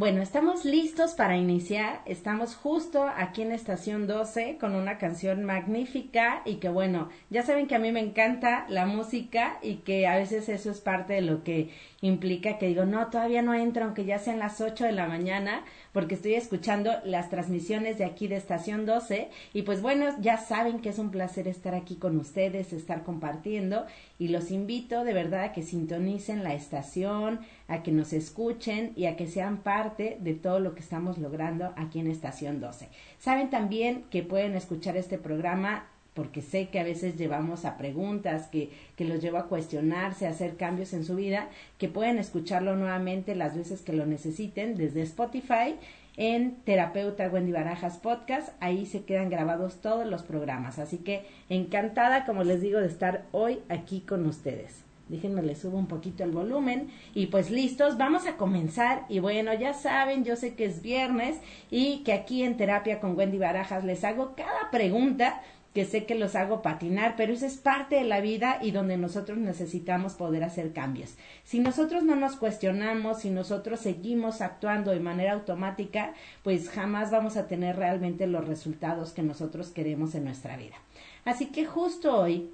Bueno, estamos listos para iniciar. Estamos justo aquí en Estación 12 con una canción magnífica y que bueno, ya saben que a mí me encanta la música y que a veces eso es parte de lo que implica que digo, no, todavía no entro aunque ya sean las 8 de la mañana porque estoy escuchando las transmisiones de aquí de Estación 12 y pues bueno, ya saben que es un placer estar aquí con ustedes, estar compartiendo y los invito de verdad a que sintonicen la estación, a que nos escuchen y a que sean parte de todo lo que estamos logrando aquí en Estación 12. Saben también que pueden escuchar este programa porque sé que a veces llevamos a preguntas, que, que los llevo a cuestionarse, a hacer cambios en su vida, que pueden escucharlo nuevamente las veces que lo necesiten desde Spotify en Terapeuta Wendy Barajas Podcast. Ahí se quedan grabados todos los programas. Así que encantada, como les digo, de estar hoy aquí con ustedes. Déjenme le subo un poquito el volumen. Y pues listos, vamos a comenzar. Y bueno, ya saben, yo sé que es viernes y que aquí en Terapia con Wendy Barajas les hago cada pregunta que sé que los hago patinar, pero eso es parte de la vida y donde nosotros necesitamos poder hacer cambios. Si nosotros no nos cuestionamos, si nosotros seguimos actuando de manera automática, pues jamás vamos a tener realmente los resultados que nosotros queremos en nuestra vida. Así que justo hoy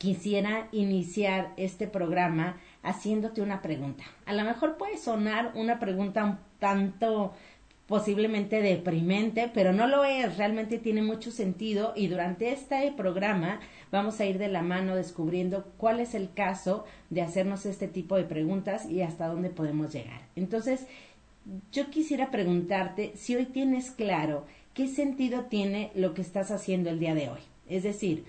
quisiera iniciar este programa haciéndote una pregunta. A lo mejor puede sonar una pregunta un tanto posiblemente deprimente, pero no lo es, realmente tiene mucho sentido y durante este programa vamos a ir de la mano descubriendo cuál es el caso de hacernos este tipo de preguntas y hasta dónde podemos llegar. Entonces, yo quisiera preguntarte si hoy tienes claro qué sentido tiene lo que estás haciendo el día de hoy. Es decir,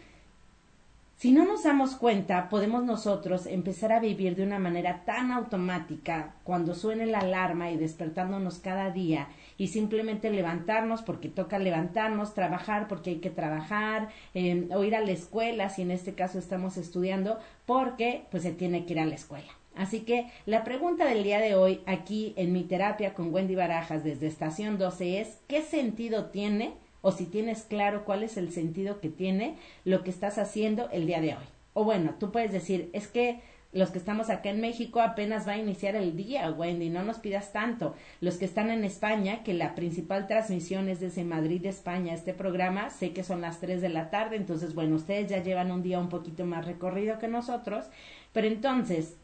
si no nos damos cuenta, podemos nosotros empezar a vivir de una manera tan automática cuando suene la alarma y despertándonos cada día y simplemente levantarnos porque toca levantarnos, trabajar porque hay que trabajar, o ir a la escuela si en este caso estamos estudiando porque pues se tiene que ir a la escuela. Así que la pregunta del día de hoy aquí en mi terapia con Wendy Barajas desde Estación 12 es ¿qué sentido tiene o si tienes claro cuál es el sentido que tiene lo que estás haciendo el día de hoy. O bueno, tú puedes decir, es que los que estamos acá en México apenas va a iniciar el día, Wendy, no nos pidas tanto. Los que están en España, que la principal transmisión es desde Madrid, España, este programa, sé que son las 3 de la tarde, entonces, bueno, ustedes ya llevan un día un poquito más recorrido que nosotros, pero entonces,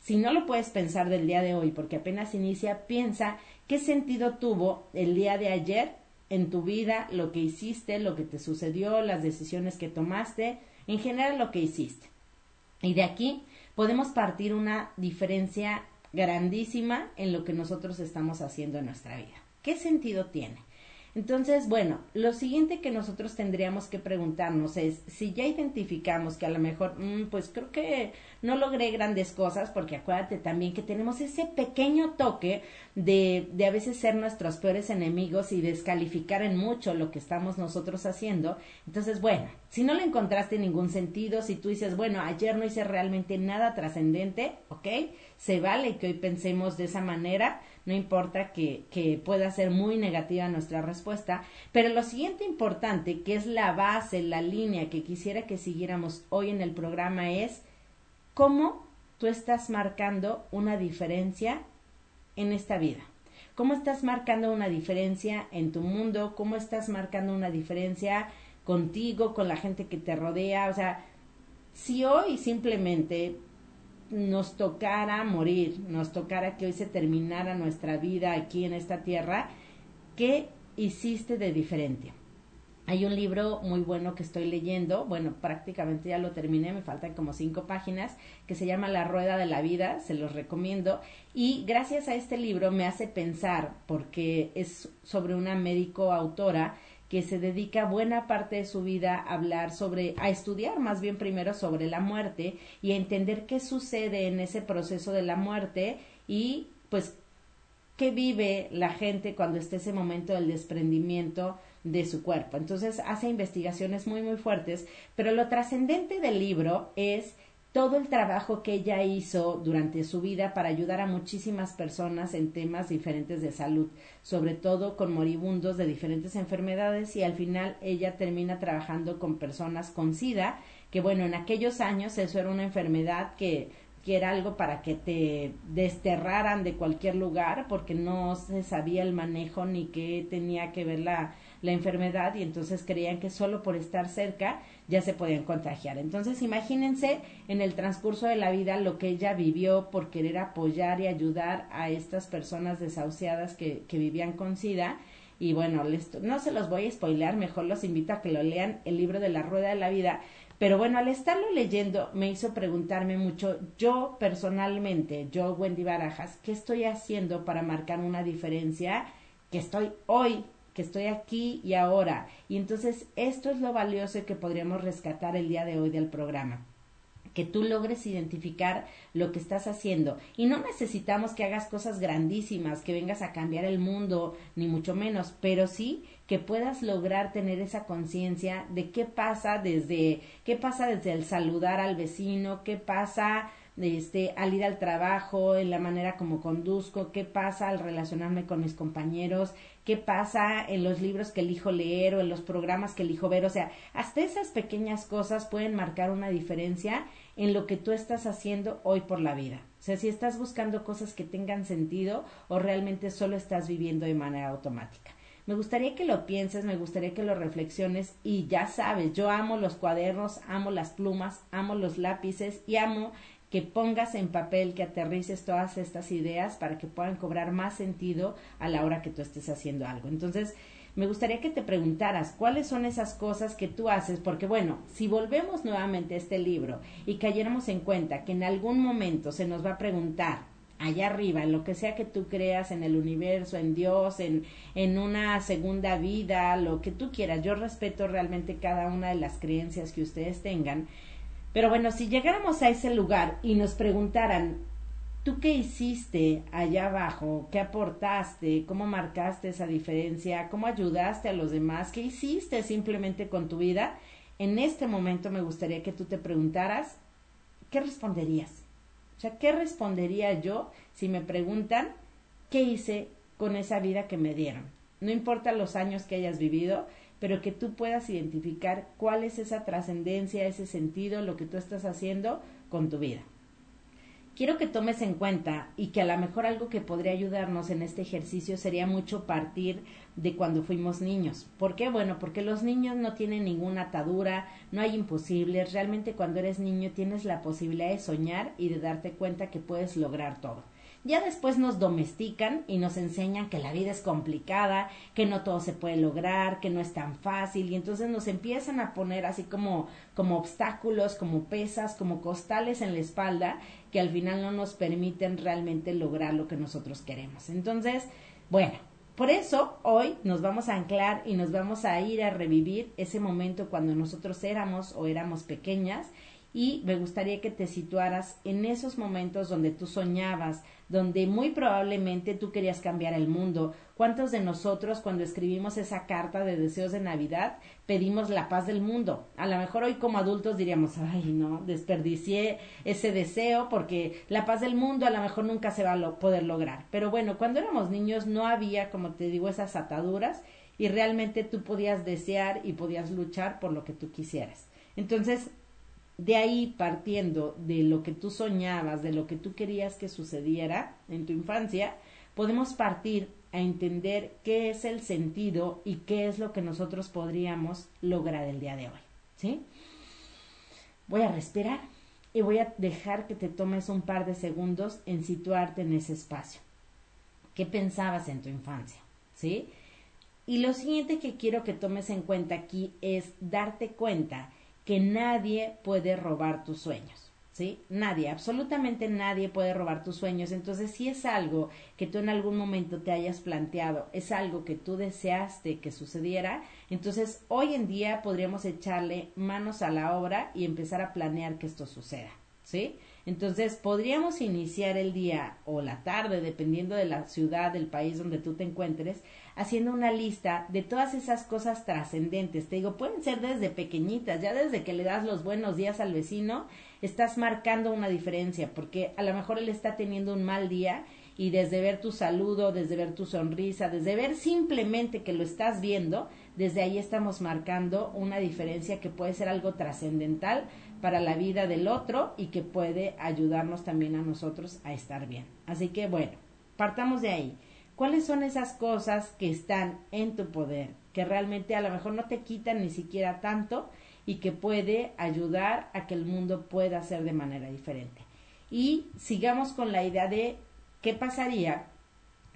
si no lo puedes pensar del día de hoy, porque apenas inicia, piensa qué sentido tuvo el día de ayer en tu vida, lo que hiciste, lo que te sucedió, las decisiones que tomaste, en general lo que hiciste. Y de aquí podemos partir una diferencia grandísima en lo que nosotros estamos haciendo en nuestra vida. ¿Qué sentido tiene? Entonces, bueno, lo siguiente que nosotros tendríamos que preguntarnos es si ya identificamos que a lo mejor, mm, pues creo que no logré grandes cosas, porque acuérdate también que tenemos ese pequeño toque de, de a veces ser nuestros peores enemigos y descalificar en mucho lo que estamos nosotros haciendo. Entonces, bueno, si no le encontraste ningún sentido, si tú dices, bueno, ayer no hice realmente nada trascendente, ¿ok? Se vale que hoy pensemos de esa manera no importa que, que pueda ser muy negativa nuestra respuesta, pero lo siguiente importante, que es la base, la línea que quisiera que siguiéramos hoy en el programa es cómo tú estás marcando una diferencia en esta vida. ¿Cómo estás marcando una diferencia en tu mundo? ¿Cómo estás marcando una diferencia contigo, con la gente que te rodea? O sea, si hoy simplemente nos tocara morir, nos tocara que hoy se terminara nuestra vida aquí en esta tierra, ¿qué hiciste de diferente? Hay un libro muy bueno que estoy leyendo, bueno, prácticamente ya lo terminé, me faltan como cinco páginas, que se llama La Rueda de la Vida, se los recomiendo, y gracias a este libro me hace pensar, porque es sobre una médico autora, que se dedica buena parte de su vida a hablar sobre, a estudiar más bien primero sobre la muerte y a entender qué sucede en ese proceso de la muerte y pues qué vive la gente cuando esté ese momento del desprendimiento de su cuerpo. Entonces hace investigaciones muy muy fuertes, pero lo trascendente del libro es todo el trabajo que ella hizo durante su vida para ayudar a muchísimas personas en temas diferentes de salud, sobre todo con moribundos de diferentes enfermedades y al final ella termina trabajando con personas con SIDA, que bueno, en aquellos años eso era una enfermedad que que era algo para que te desterraran de cualquier lugar porque no se sabía el manejo ni qué tenía que ver la, la enfermedad y entonces creían que solo por estar cerca ya se podían contagiar. Entonces imagínense en el transcurso de la vida lo que ella vivió por querer apoyar y ayudar a estas personas desahuciadas que, que vivían con SIDA y bueno, les, no se los voy a spoilear, mejor los invito a que lo lean el libro de la rueda de la vida pero bueno, al estarlo leyendo me hizo preguntarme mucho, yo personalmente, yo Wendy Barajas, ¿qué estoy haciendo para marcar una diferencia que estoy hoy, que estoy aquí y ahora? Y entonces esto es lo valioso que podríamos rescatar el día de hoy del programa que tú logres identificar lo que estás haciendo. Y no necesitamos que hagas cosas grandísimas, que vengas a cambiar el mundo, ni mucho menos, pero sí que puedas lograr tener esa conciencia de qué pasa desde, qué pasa desde el saludar al vecino, qué pasa este, al ir al trabajo, en la manera como conduzco, qué pasa al relacionarme con mis compañeros, qué pasa en los libros que elijo leer o en los programas que elijo ver. O sea, hasta esas pequeñas cosas pueden marcar una diferencia en lo que tú estás haciendo hoy por la vida. O sea, si estás buscando cosas que tengan sentido o realmente solo estás viviendo de manera automática. Me gustaría que lo pienses, me gustaría que lo reflexiones y ya sabes, yo amo los cuadernos, amo las plumas, amo los lápices y amo que pongas en papel, que aterrices todas estas ideas para que puedan cobrar más sentido a la hora que tú estés haciendo algo. Entonces, me gustaría que te preguntaras cuáles son esas cosas que tú haces, porque bueno, si volvemos nuevamente a este libro y cayéramos en cuenta que en algún momento se nos va a preguntar allá arriba, en lo que sea que tú creas, en el universo, en Dios, en, en una segunda vida, lo que tú quieras. Yo respeto realmente cada una de las creencias que ustedes tengan, pero bueno, si llegáramos a ese lugar y nos preguntaran, ¿tú qué hiciste allá abajo? ¿Qué aportaste? ¿Cómo marcaste esa diferencia? ¿Cómo ayudaste a los demás? ¿Qué hiciste simplemente con tu vida? En este momento me gustaría que tú te preguntaras, ¿qué responderías? O sea, ¿qué respondería yo si me preguntan qué hice con esa vida que me dieron? No importa los años que hayas vivido, pero que tú puedas identificar cuál es esa trascendencia, ese sentido, lo que tú estás haciendo con tu vida. Quiero que tomes en cuenta y que a lo mejor algo que podría ayudarnos en este ejercicio sería mucho partir de cuando fuimos niños. ¿Por qué? Bueno, porque los niños no tienen ninguna atadura, no hay imposibles, realmente cuando eres niño tienes la posibilidad de soñar y de darte cuenta que puedes lograr todo. Ya después nos domestican y nos enseñan que la vida es complicada, que no todo se puede lograr, que no es tan fácil y entonces nos empiezan a poner así como como obstáculos, como pesas, como costales en la espalda que al final no nos permiten realmente lograr lo que nosotros queremos. Entonces, bueno, por eso hoy nos vamos a anclar y nos vamos a ir a revivir ese momento cuando nosotros éramos o éramos pequeñas y me gustaría que te situaras en esos momentos donde tú soñabas, donde muy probablemente tú querías cambiar el mundo. ¿Cuántos de nosotros cuando escribimos esa carta de deseos de Navidad pedimos la paz del mundo? A lo mejor hoy como adultos diríamos, ay no, desperdicié ese deseo porque la paz del mundo a lo mejor nunca se va a poder lograr. Pero bueno, cuando éramos niños no había, como te digo, esas ataduras y realmente tú podías desear y podías luchar por lo que tú quisieras. Entonces, de ahí partiendo de lo que tú soñabas, de lo que tú querías que sucediera en tu infancia, podemos partir a entender qué es el sentido y qué es lo que nosotros podríamos lograr el día de hoy. ¿Sí? Voy a respirar y voy a dejar que te tomes un par de segundos en situarte en ese espacio. ¿Qué pensabas en tu infancia? ¿Sí? Y lo siguiente que quiero que tomes en cuenta aquí es darte cuenta que nadie puede robar tus sueños. ¿Sí? Nadie, absolutamente nadie puede robar tus sueños. Entonces, si es algo que tú en algún momento te hayas planteado, es algo que tú deseaste que sucediera, entonces hoy en día podríamos echarle manos a la obra y empezar a planear que esto suceda. ¿Sí? Entonces, podríamos iniciar el día o la tarde, dependiendo de la ciudad, del país donde tú te encuentres, haciendo una lista de todas esas cosas trascendentes. Te digo, pueden ser desde pequeñitas, ya desde que le das los buenos días al vecino, estás marcando una diferencia, porque a lo mejor él está teniendo un mal día y desde ver tu saludo, desde ver tu sonrisa, desde ver simplemente que lo estás viendo, desde ahí estamos marcando una diferencia que puede ser algo trascendental para la vida del otro y que puede ayudarnos también a nosotros a estar bien. Así que bueno, partamos de ahí. ¿Cuáles son esas cosas que están en tu poder, que realmente a lo mejor no te quitan ni siquiera tanto y que puede ayudar a que el mundo pueda ser de manera diferente? Y sigamos con la idea de qué pasaría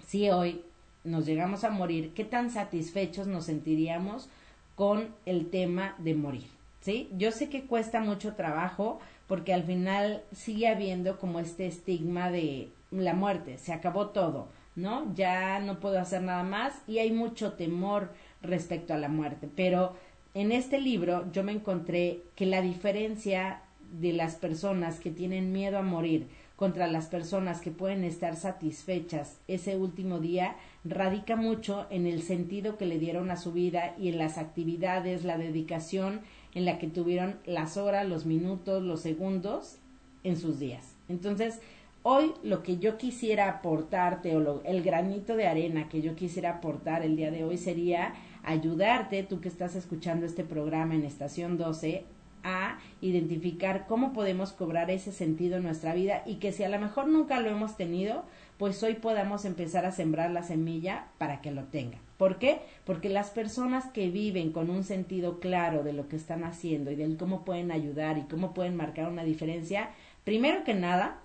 si hoy nos llegamos a morir, qué tan satisfechos nos sentiríamos con el tema de morir. ¿Sí? Yo sé que cuesta mucho trabajo porque al final sigue habiendo como este estigma de la muerte, se acabó todo, ¿no? Ya no puedo hacer nada más y hay mucho temor respecto a la muerte. Pero en este libro yo me encontré que la diferencia de las personas que tienen miedo a morir contra las personas que pueden estar satisfechas ese último día radica mucho en el sentido que le dieron a su vida y en las actividades, la dedicación en la que tuvieron las horas, los minutos, los segundos en sus días. Entonces, hoy lo que yo quisiera aportarte o el granito de arena que yo quisiera aportar el día de hoy sería ayudarte, tú que estás escuchando este programa en Estación 12, a identificar cómo podemos cobrar ese sentido en nuestra vida y que si a lo mejor nunca lo hemos tenido, pues hoy podamos empezar a sembrar la semilla para que lo tenga. ¿Por qué? Porque las personas que viven con un sentido claro de lo que están haciendo y de cómo pueden ayudar y cómo pueden marcar una diferencia, primero que nada,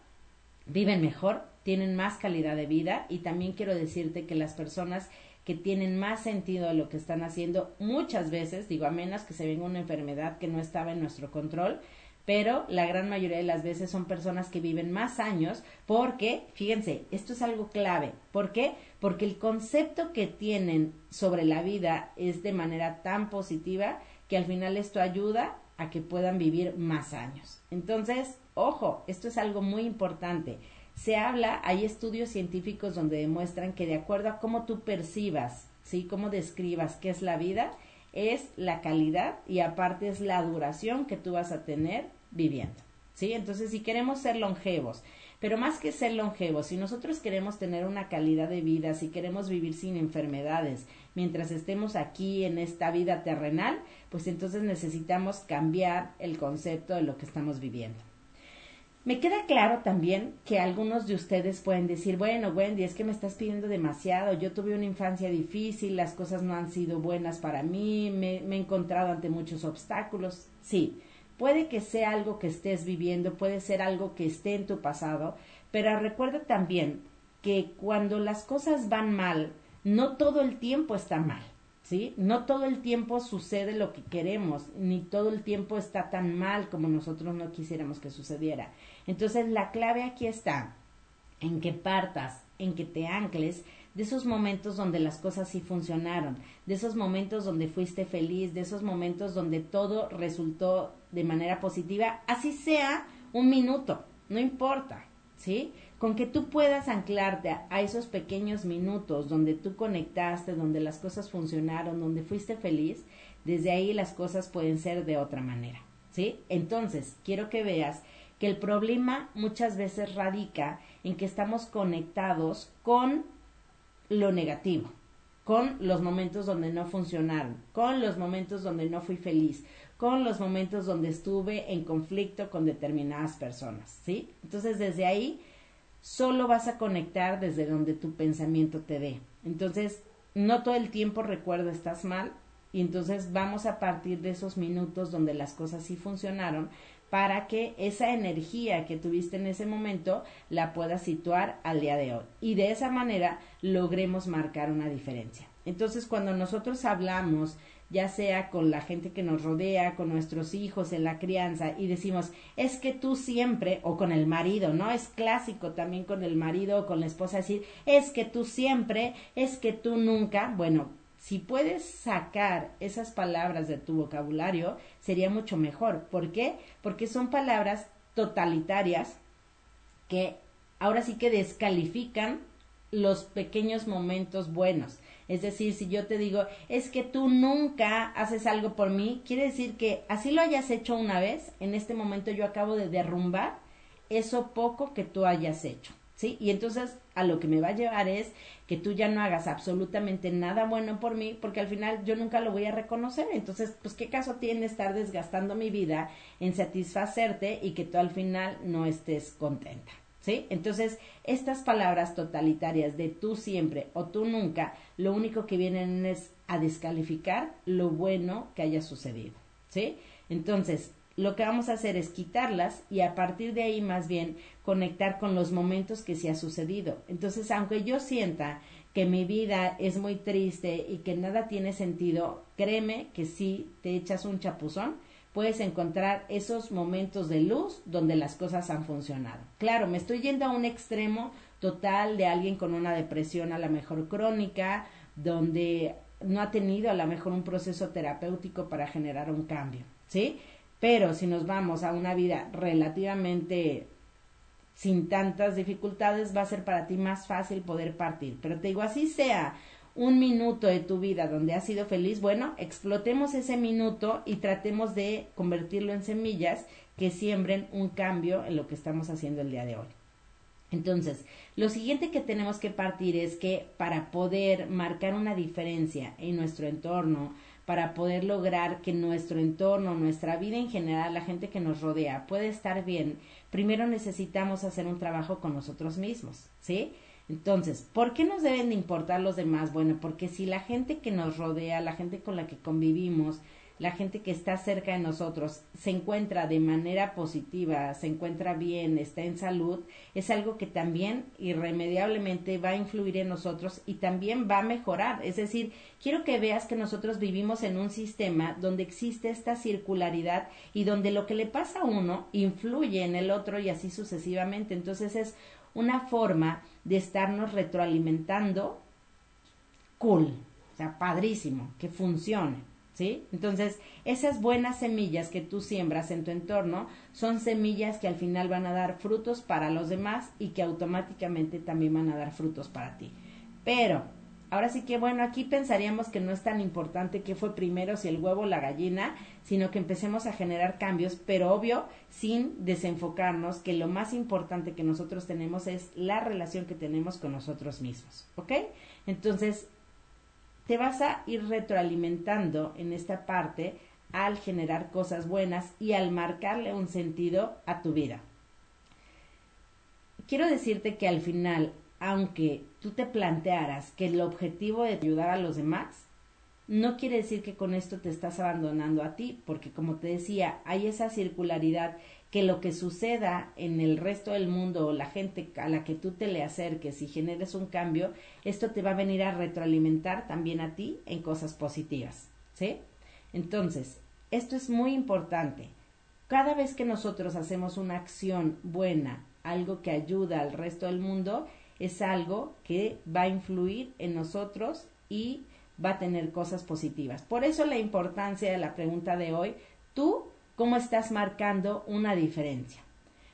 viven mejor, tienen más calidad de vida y también quiero decirte que las personas que tienen más sentido de lo que están haciendo muchas veces, digo, a menos que se venga una enfermedad que no estaba en nuestro control, pero la gran mayoría de las veces son personas que viven más años porque, fíjense, esto es algo clave. ¿Por qué? Porque el concepto que tienen sobre la vida es de manera tan positiva que al final esto ayuda a que puedan vivir más años. Entonces, ojo, esto es algo muy importante se habla, hay estudios científicos donde demuestran que de acuerdo a cómo tú percibas, ¿sí? Cómo describas qué es la vida, es la calidad y aparte es la duración que tú vas a tener viviendo, ¿sí? Entonces, si queremos ser longevos, pero más que ser longevos, si nosotros queremos tener una calidad de vida, si queremos vivir sin enfermedades, mientras estemos aquí en esta vida terrenal, pues entonces necesitamos cambiar el concepto de lo que estamos viviendo. Me queda claro también que algunos de ustedes pueden decir, bueno, Wendy, es que me estás pidiendo demasiado, yo tuve una infancia difícil, las cosas no han sido buenas para mí, me, he encontrado ante muchos obstáculos. Sí, puede que sea algo que estés viviendo, puede ser algo que esté en tu pasado, pero recuerda también que cuando las cosas van mal, no todo el tiempo está mal. ¿sí? No todo el tiempo sucede lo que queremos, ni todo el tiempo está tan mal como nosotros no quisiéramos que sucediera. Entonces, la clave aquí está en que partas, en que te ancles de esos momentos donde las cosas sí funcionaron, de esos momentos donde fuiste feliz, de esos momentos donde todo resultó de manera positiva, así sea un minuto, no importa, ¿sí? Con que tú puedas anclarte a, esos pequeños minutos donde tú conectaste, donde las cosas funcionaron, donde fuiste feliz, desde ahí las cosas pueden ser de otra manera, ¿sí? Entonces, quiero que veas que el problema muchas veces radica en que estamos conectados con lo negativo, con los momentos donde no funcionaron, con los momentos donde no fui feliz, con los momentos donde estuve en conflicto con determinadas personas, ¿sí? Entonces, desde ahí solo vas a conectar desde donde tu pensamiento te dé. Entonces, no todo el tiempo recuerdo estás mal y entonces vamos a partir de esos minutos donde las cosas sí funcionaron para que esa energía que tuviste en ese momento la puedas situar al día de hoy y de esa manera logremos marcar una diferencia. Entonces, cuando nosotros hablamos ya sea con la gente que nos rodea, con nuestros hijos en la crianza, y decimos, es que tú siempre, o con el marido, ¿no? Es clásico también con el marido o con la esposa decir, es que tú siempre, es que tú nunca, bueno, si puedes sacar esas palabras de tu vocabulario, sería mucho mejor. ¿Por qué? Porque son palabras totalitarias que ahora sí que descalifican los pequeños momentos buenos. Es decir, si yo te digo, es que tú nunca haces algo por mí, quiere decir que así lo hayas hecho una vez, en este momento yo acabo de derrumbar eso poco que tú hayas hecho. Y entonces a lo que me va a llevar es que tú ya no hagas absolutamente nada bueno por mí, porque al final yo nunca lo voy a reconocer. Entonces, pues, ¿qué caso tiene estar desgastando mi vida en satisfacerte y que tú al final no estés contenta? ¿Sí? Entonces, estas palabras totalitarias de tú siempre o tú nunca, lo único que vienen es a descalificar lo bueno que haya sucedido, ¿sí? Entonces, lo que vamos a hacer es quitarlas y a partir de ahí más bien conectar con los momentos que se ha sucedido. Entonces, aunque yo sienta que mi vida es muy triste y que nada tiene sentido, créeme que si te echas un chapuzón, puedes encontrar esos momentos de luz donde las cosas han funcionado. Claro, me estoy yendo a un extremo total de alguien con una depresión a la mejor crónica, donde no ha tenido a lo mejor un proceso terapéutico para generar un cambio, ¿sí? Pero si nos vamos a una vida relativamente sin tantas dificultades, va a ser para ti más fácil poder partir. Pero te digo, así sea un minuto de tu vida donde has sido feliz, bueno, explotemos ese minuto y tratemos de convertirlo en semillas que siembren un cambio en lo que estamos haciendo el día de hoy. Entonces, lo siguiente que tenemos que partir es que para poder marcar una diferencia en nuestro entorno, para poder lograr que nuestro entorno, nuestra vida en general, la gente que nos rodea puede estar bien, primero necesitamos hacer un trabajo con nosotros mismos, ¿sí? Entonces, ¿por qué nos deben de importar los demás? Bueno, porque si la gente que nos rodea, la gente con la que convivimos, la gente que está cerca de nosotros se encuentra de manera positiva, se encuentra bien, está en salud, es algo que también irremediablemente va a influir en nosotros y también va a mejorar. Es decir, quiero que veas que nosotros vivimos en un sistema donde existe esta circularidad y donde lo que le pasa a uno influye en el otro y así sucesivamente. Entonces es una forma de estarnos retroalimentando cool, o sea, padrísimo, que funcione. ¿Sí? Entonces, esas buenas semillas que tú siembras en tu entorno son semillas que al final van a dar frutos para los demás y que automáticamente también van a dar frutos para ti. Pero, ahora sí que bueno, aquí pensaríamos que no es tan importante qué fue primero, si el huevo o la gallina, sino que empecemos a generar cambios, pero obvio, sin desenfocarnos que lo más importante que nosotros tenemos es la relación que tenemos con nosotros mismos, ¿ok? Entonces, te vas a ir retroalimentando en esta parte al generar cosas buenas y al marcarle un sentido a tu vida. Quiero decirte que al final, aunque tú te plantearas que el objetivo de ayudar a los demás, no quiere decir que con esto te estás abandonando a ti, porque como te decía, hay esa circularidad que lo que suceda en el resto del mundo o la gente a la que tú te le acerques y generes un cambio, esto te va a venir a retroalimentar también a ti en cosas positivas, ¿sí? Entonces, esto es muy importante. Cada vez que nosotros hacemos una acción buena, algo que ayuda al resto del mundo, es algo que va a influir en nosotros y va a tener cosas positivas. Por eso la importancia de la pregunta de hoy, tú cómo estás marcando una diferencia.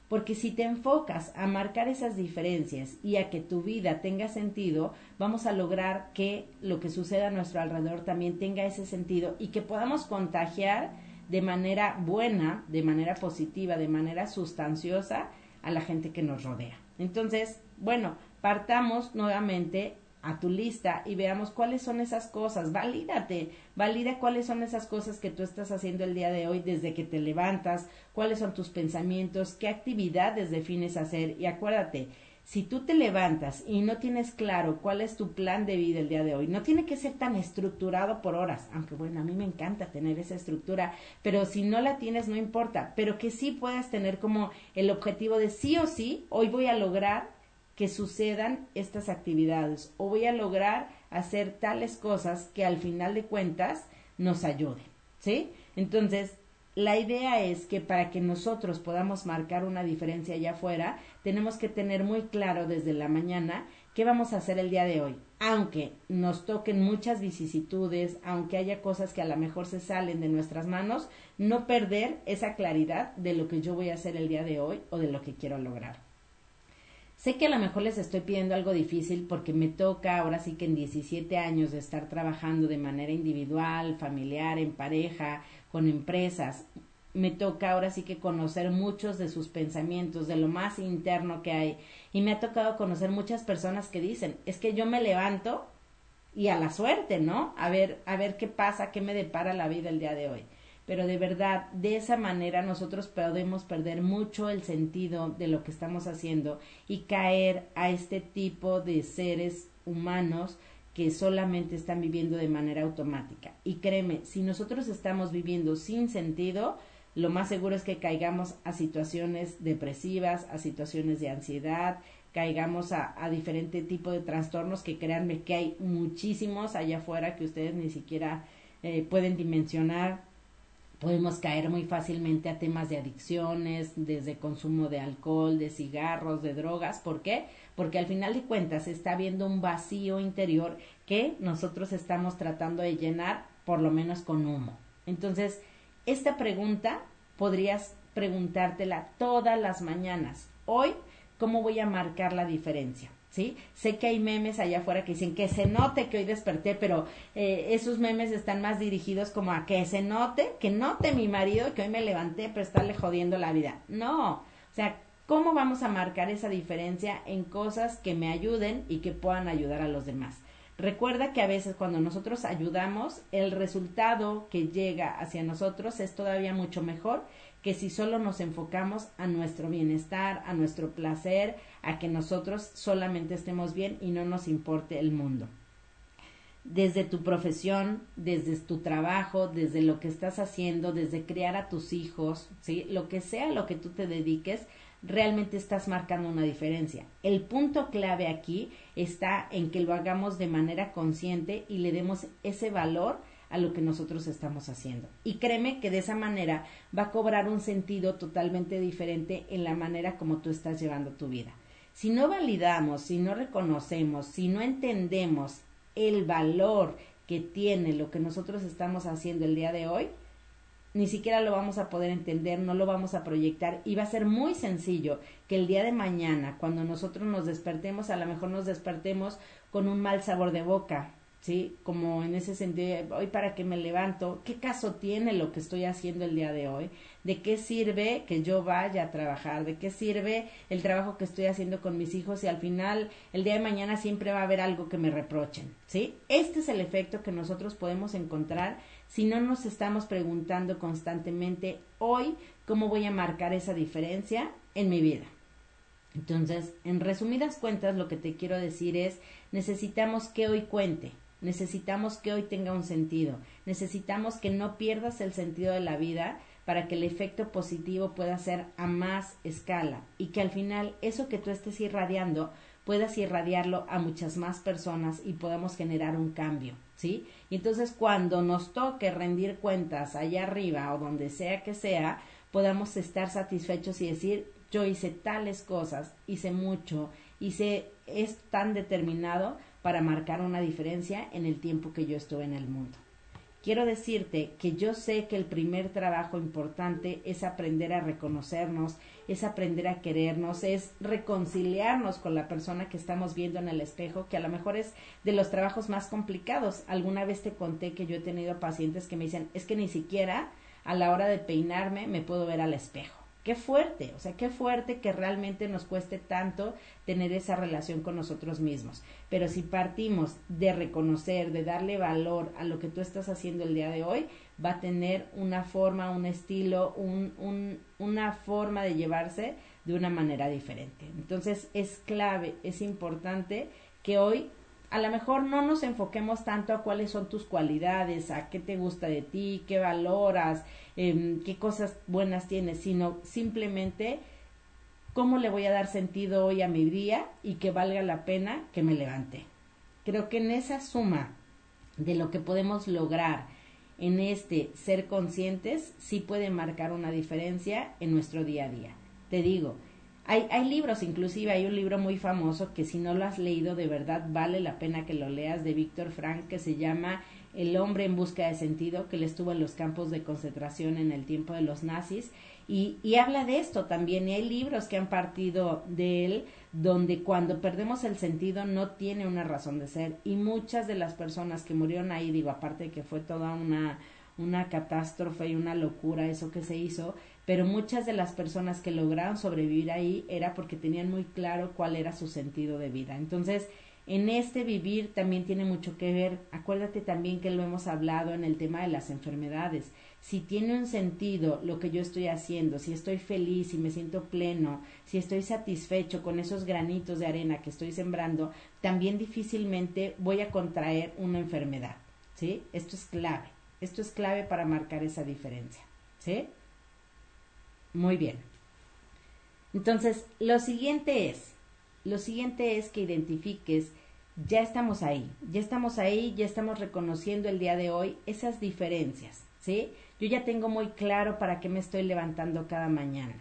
Porque si te enfocas a marcar esas diferencias y a que tu vida tenga sentido, vamos a lograr que lo que suceda a nuestro alrededor también tenga ese sentido y que podamos contagiar de manera buena, de manera positiva, de manera sustanciosa a la gente que nos rodea. Entonces, bueno, partamos nuevamente a tu lista y veamos cuáles son esas cosas. Valídate, valida cuáles son esas cosas que tú estás haciendo el día de hoy desde que te levantas, cuáles son tus pensamientos, qué actividades defines hacer y acuérdate, si tú te levantas y no tienes claro cuál es tu plan de vida el día de hoy, no tiene que ser tan estructurado por horas, aunque bueno, a mí me encanta tener esa estructura, pero si no la tienes no importa, pero que sí puedas tener como el objetivo de sí o sí, hoy voy a lograr que sucedan estas actividades o voy a lograr hacer tales cosas que al final de cuentas nos ayuden, ¿sí? Entonces, la idea es que para que nosotros podamos marcar una diferencia allá afuera, tenemos que tener muy claro desde la mañana qué vamos a hacer el día de hoy. Aunque nos toquen muchas vicisitudes, aunque haya cosas que a lo mejor se salen de nuestras manos, no perder esa claridad de lo que yo voy a hacer el día de hoy o de lo que quiero lograr. Sé que a lo mejor les estoy pidiendo algo difícil porque me toca ahora sí que en 17 años de estar trabajando de manera individual, familiar, en pareja, con empresas, me toca ahora sí que conocer muchos de sus pensamientos, de lo más interno que hay. Y me ha tocado conocer muchas personas que dicen, es que yo me levanto y a la suerte, ¿no? A ver, a ver qué pasa, qué me depara la vida el día de hoy. Pero de verdad, de esa manera nosotros podemos perder mucho el sentido de lo que estamos haciendo y caer a este tipo de seres humanos que solamente están viviendo de manera automática. Y créeme, si nosotros estamos viviendo sin sentido, lo más seguro es que caigamos a situaciones depresivas, a situaciones de ansiedad, caigamos a, a diferente tipo de trastornos que créanme que hay muchísimos allá afuera que ustedes ni siquiera eh, pueden dimensionar. Podemos caer muy fácilmente a temas de adicciones, desde consumo de alcohol, de cigarros, de drogas. ¿Por qué? porque al final de cuentas está habiendo un vacío interior que nosotros estamos tratando de llenar por lo menos con humo. Entonces, esta pregunta podrías preguntártela todas las mañanas. Hoy, ¿cómo voy a marcar la diferencia? ¿Sí? Sé que hay memes allá afuera que dicen que se note que hoy desperté, pero eh, esos memes están más dirigidos como a que se note, que note mi marido que hoy me levanté pero estarle jodiendo la vida. No, o sea, ¿Cómo vamos a marcar esa diferencia en cosas que me ayuden y que puedan ayudar a los demás? Recuerda que a veces cuando nosotros ayudamos, el resultado que llega hacia nosotros es todavía mucho mejor que si solo nos enfocamos a nuestro bienestar, a nuestro placer, a que nosotros solamente estemos bien y no nos importe el mundo. Desde tu profesión, desde tu trabajo, desde lo que estás haciendo, desde criar a tus hijos, ¿sí? Lo que sea lo que tú te dediques, realmente estás marcando una diferencia. El punto clave aquí está en que lo hagamos de manera consciente y le demos ese valor a lo que nosotros estamos haciendo. Y créeme que de esa manera va a cobrar un sentido totalmente diferente en la manera como tú estás llevando tu vida. Si no validamos, si no reconocemos, si no entendemos el valor que tiene lo que nosotros estamos haciendo el día de hoy, ni siquiera lo vamos a poder entender, no lo vamos a proyectar y va a ser muy sencillo que el día de mañana, cuando nosotros nos despertemos, a lo mejor nos despertemos con un mal sabor de boca, ¿sí? Como en ese sentido, hoy para que me levanto, ¿qué caso tiene lo que estoy haciendo el día de hoy? ¿De qué sirve que yo vaya a trabajar? ¿De qué sirve el trabajo que estoy haciendo con mis hijos y al final el día de mañana siempre va a haber algo que me reprochen, ¿sí? Este es el efecto que nosotros podemos encontrar si no nos estamos preguntando constantemente hoy cómo voy a marcar esa diferencia en mi vida. Entonces, en resumidas cuentas, lo que te quiero decir es, necesitamos que hoy cuente, necesitamos que hoy tenga un sentido, necesitamos que no pierdas el sentido de la vida para que el efecto positivo pueda ser a más escala y que al final eso que tú estés irradiando puedas irradiarlo a muchas más personas y podamos generar un cambio. ¿sí? Y entonces cuando nos toque rendir cuentas allá arriba o donde sea que sea, podamos estar satisfechos y decir, yo hice tales cosas, hice mucho, hice, es tan determinado para marcar una diferencia en el tiempo que yo estuve en el mundo. Quiero decirte que yo sé que el primer trabajo importante es aprender a reconocernos, es aprender a querernos, es reconciliarnos con la persona que estamos viendo en el espejo, que a lo mejor es de los trabajos más complicados. Alguna vez te conté que yo he tenido pacientes que me dicen, es que ni siquiera a la hora de peinarme me puedo ver al espejo. Qué fuerte, o sea, qué fuerte que realmente nos cueste tanto tener esa relación con nosotros mismos. Pero si partimos de reconocer, de darle valor a lo que tú estás haciendo el día de hoy, va a tener una forma, un estilo, un, un, una forma de llevarse de una manera diferente. Entonces es clave, es importante que hoy a lo mejor no nos enfoquemos tanto a cuáles son tus cualidades, a qué te gusta de ti, qué valoras, em, qué cosas buenas tienes, sino simplemente cómo le voy a dar sentido hoy a mi día y que valga la pena que me levante. Creo que en esa suma de lo que podemos lograr en este ser conscientes, sí puede marcar una diferencia en nuestro día a día. Te digo, hay, hay libros, inclusive hay un libro muy famoso que si no lo has leído de verdad vale la pena que lo leas de Víctor Frank que se llama El hombre en busca de sentido, que él estuvo en los campos de concentración en el tiempo de los nazis. Y, y habla de esto también y hay libros que han partido de él donde cuando perdemos el sentido no tiene una razón de ser. Y muchas de las personas que murieron ahí, digo, aparte de que fue toda una una catástrofe y una locura eso que se hizo, pero muchas de las personas que lograron sobrevivir ahí era porque tenían muy claro cuál era su sentido de vida. Entonces, en este vivir también tiene mucho que ver, acuérdate también que lo hemos hablado en el tema de las enfermedades. Si tiene un sentido lo que yo estoy haciendo, si estoy feliz, si me siento pleno, si estoy satisfecho con esos granitos de arena que estoy sembrando, también difícilmente voy a contraer una enfermedad. ¿Sí? Esto es clave. Esto es clave para marcar esa diferencia. ¿Sí? Muy bien. Entonces, lo siguiente es, lo siguiente es que identifiques, ya estamos ahí, ya estamos ahí, ya estamos reconociendo el día de hoy esas diferencias, ¿sí? Yo ya tengo muy claro para qué me estoy levantando cada mañana.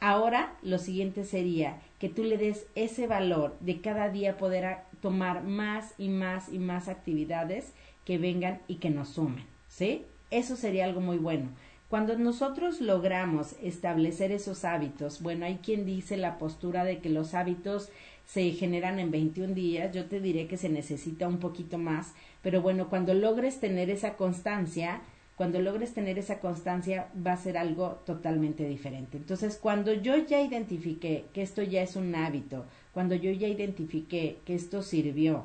Ahora lo siguiente sería que tú le des ese valor de cada día poder tomar más y más y más actividades que vengan y que nos sumen, ¿sí? Eso sería algo muy bueno. Cuando nosotros logramos establecer esos hábitos, bueno, hay quien dice la postura de que los hábitos se generan en 21 días, yo te diré que se necesita un poquito más, pero bueno, cuando logres tener esa constancia, cuando logres tener esa constancia va a ser algo totalmente diferente. Entonces, cuando yo ya identifiqué que esto ya es un hábito, cuando yo ya identifiqué que esto sirvió,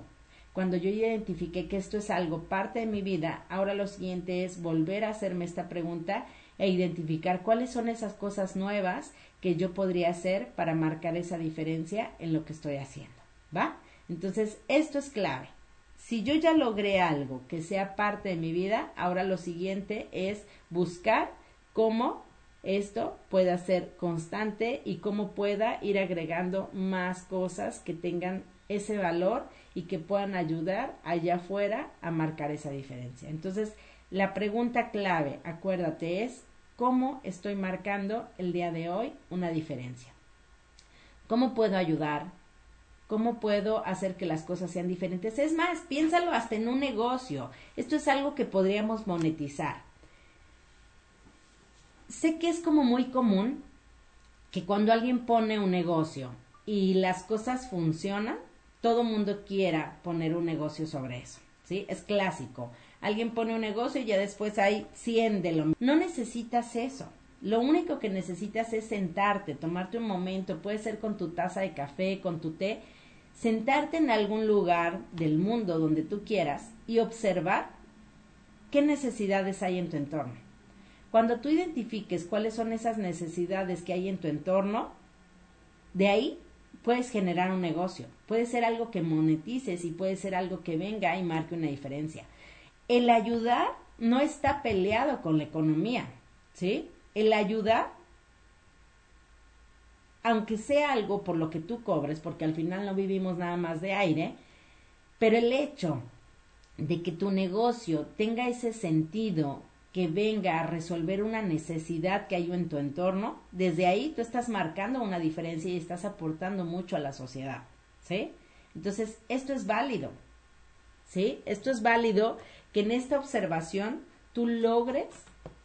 cuando yo identifiqué que esto es algo parte de mi vida, ahora lo siguiente es volver a hacerme esta pregunta e identificar cuáles son esas cosas nuevas que yo podría hacer para marcar esa diferencia en lo que estoy haciendo. ¿Va? Entonces, esto es clave. Si yo ya logré algo que sea parte de mi vida, ahora lo siguiente es buscar cómo esto pueda ser constante y cómo pueda ir agregando más cosas que tengan ese valor y que puedan ayudar allá afuera a marcar esa diferencia. Entonces, la pregunta clave, acuérdate, es cómo estoy marcando el día de hoy una diferencia. ¿Cómo puedo ayudar? ¿Cómo puedo hacer que las cosas sean diferentes? Es más, piénsalo hasta en un negocio. Esto es algo que podríamos monetizar. Sé que es como muy común que cuando alguien pone un negocio y las cosas funcionan, todo mundo quiera poner un negocio sobre eso. ¿Sí? Es clásico. Alguien pone un negocio y ya después hay 100 de lo mismo. No necesitas eso. Lo único que necesitas es sentarte, tomarte un momento, puede ser con tu taza de café, con tu té, sentarte en algún lugar del mundo donde tú quieras y observar qué necesidades hay en tu entorno. Cuando tú identifiques cuáles son esas necesidades que hay en tu entorno, de ahí puedes generar un negocio. Puede ser algo que monetices y puede ser algo que venga y marque una diferencia el ayudar no está peleado con la economía, ¿sí? El ayudar, aunque sea algo por lo que tú cobres, porque al final no vivimos nada más de aire, pero el hecho de que tu negocio tenga ese sentido que venga a resolver una necesidad que hay en tu entorno, desde ahí tú estás marcando una diferencia y estás aportando mucho a la sociedad, ¿sí? Entonces, esto es válido, ¿sí? Esto es válido que en esta observación tú logres,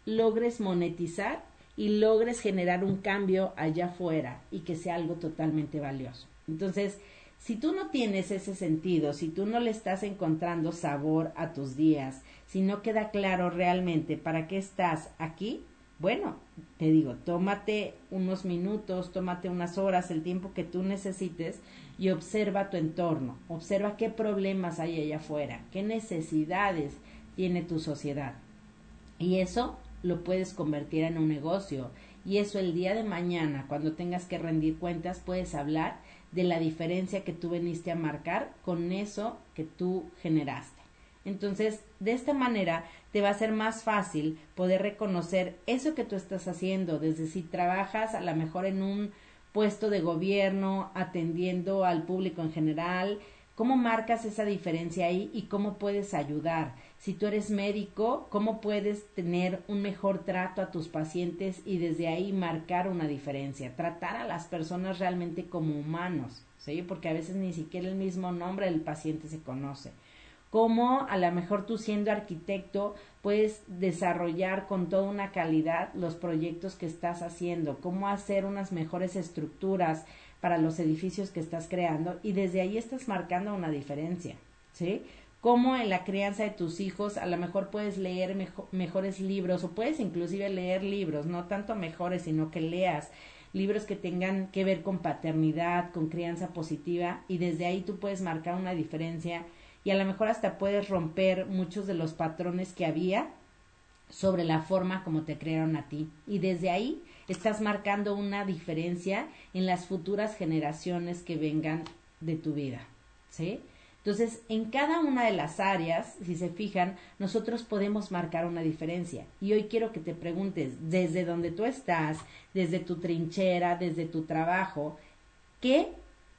logres monetizar y logres generar un cambio allá afuera y que sea algo totalmente valioso. Entonces, si tú no tienes ese sentido, si tú no le estás encontrando sabor a tus días, si no queda claro realmente para qué estás aquí, bueno, te digo, tómate unos minutos, tómate unas horas, el tiempo que tú necesites y observa tu entorno, observa qué problemas hay allá afuera, qué necesidades tiene tu sociedad. Y eso lo puedes convertir en un negocio. Y eso el día de mañana, cuando tengas que rendir cuentas, puedes hablar de la diferencia que tú veniste a marcar con eso que tú generaste. Entonces, de esta manera te va a ser más fácil poder reconocer eso que tú estás haciendo, desde si trabajas a lo mejor en un puesto de gobierno, atendiendo al público en general, cómo marcas esa diferencia ahí y cómo puedes ayudar. Si tú eres médico, cómo puedes tener un mejor trato a tus pacientes y desde ahí marcar una diferencia, tratar a las personas realmente como humanos, ¿sí? Porque a veces ni siquiera el mismo nombre del paciente se conoce cómo a lo mejor tú siendo arquitecto puedes desarrollar con toda una calidad los proyectos que estás haciendo, cómo hacer unas mejores estructuras para los edificios que estás creando y desde ahí estás marcando una diferencia, ¿sí? cómo en la crianza de tus hijos a lo mejor puedes leer mejores libros o puedes inclusive leer libros, no tanto mejores, sino que leas libros que tengan que ver con paternidad, con crianza positiva y desde ahí tú puedes marcar una diferencia y a lo mejor hasta puedes romper muchos de los patrones que había sobre la forma como te crearon a ti y desde ahí estás marcando una diferencia en las futuras generaciones que vengan de tu vida, ¿sí? Entonces, en cada una de las áreas, si se fijan, nosotros podemos marcar una diferencia. Y hoy quiero que te preguntes, desde donde tú estás, desde tu trinchera, desde tu trabajo, ¿qué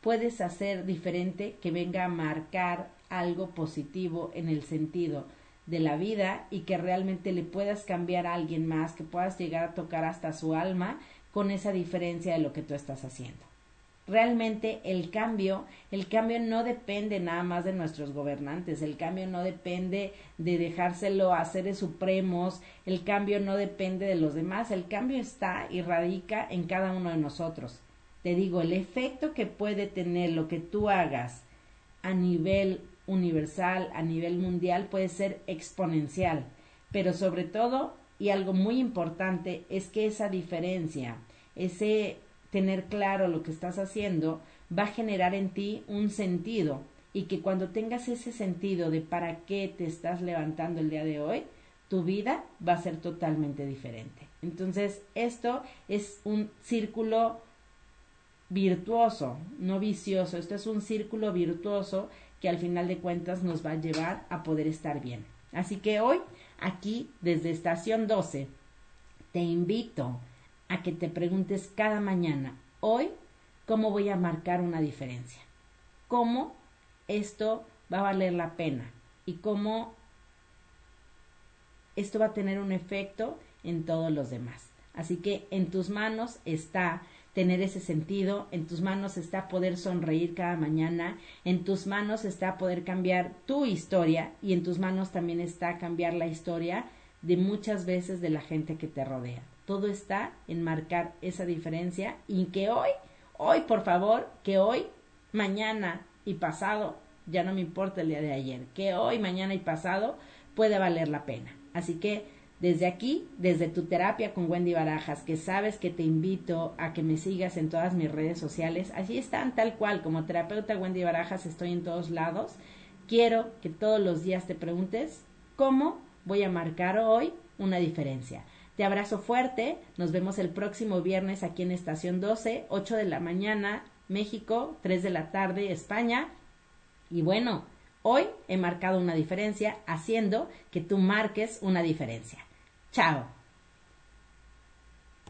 puedes hacer diferente que venga a marcar algo positivo en el sentido de la vida y que realmente le puedas cambiar a alguien más, que puedas llegar a tocar hasta su alma con esa diferencia de lo que tú estás haciendo? realmente el cambio, el cambio no depende nada más de nuestros gobernantes, el cambio no depende de dejárselo a seres supremos, el cambio no depende de los demás, el cambio está y radica en cada uno de nosotros. Te digo, el efecto que puede tener lo que tú hagas a nivel universal, a nivel mundial, puede ser exponencial, pero sobre todo, y algo muy importante, es que esa diferencia, ese tener claro lo que estás haciendo va a generar en ti un sentido y que cuando tengas ese sentido de para qué te estás levantando el día de hoy, tu vida va a ser totalmente diferente. Entonces, esto es un círculo virtuoso, no vicioso. Esto es un círculo virtuoso que al final de cuentas nos va a llevar a poder estar bien. Así que hoy, aquí, desde estación 12, te invito a que te preguntes cada mañana, hoy, ¿cómo voy a marcar una diferencia? ¿Cómo esto va a valer la pena? Y cómo esto va a tener un efecto en todos los demás. Así que en tus manos está tener ese sentido, en tus manos está poder sonreír cada mañana, en tus manos está poder cambiar tu historia y en tus manos también está cambiar la historia de muchas veces de la gente que te rodea. Todo está en marcar esa diferencia y que hoy, hoy por favor, que hoy, mañana y pasado, ya no me importa el día de ayer, que hoy, mañana y pasado puede valer la pena. Así que desde aquí, desde tu terapia con Wendy Barajas, que sabes que te invito a que me sigas en todas mis redes sociales, allí están tal cual, como terapeuta Wendy Barajas estoy en todos lados. Quiero que todos los días te preguntes cómo voy a marcar hoy una diferencia. Te abrazo fuerte, nos vemos el próximo viernes aquí en Estación 12, 8 de la mañana, México, 3 de la tarde, España. Y bueno, hoy he marcado una diferencia haciendo que tú marques una diferencia. Chao.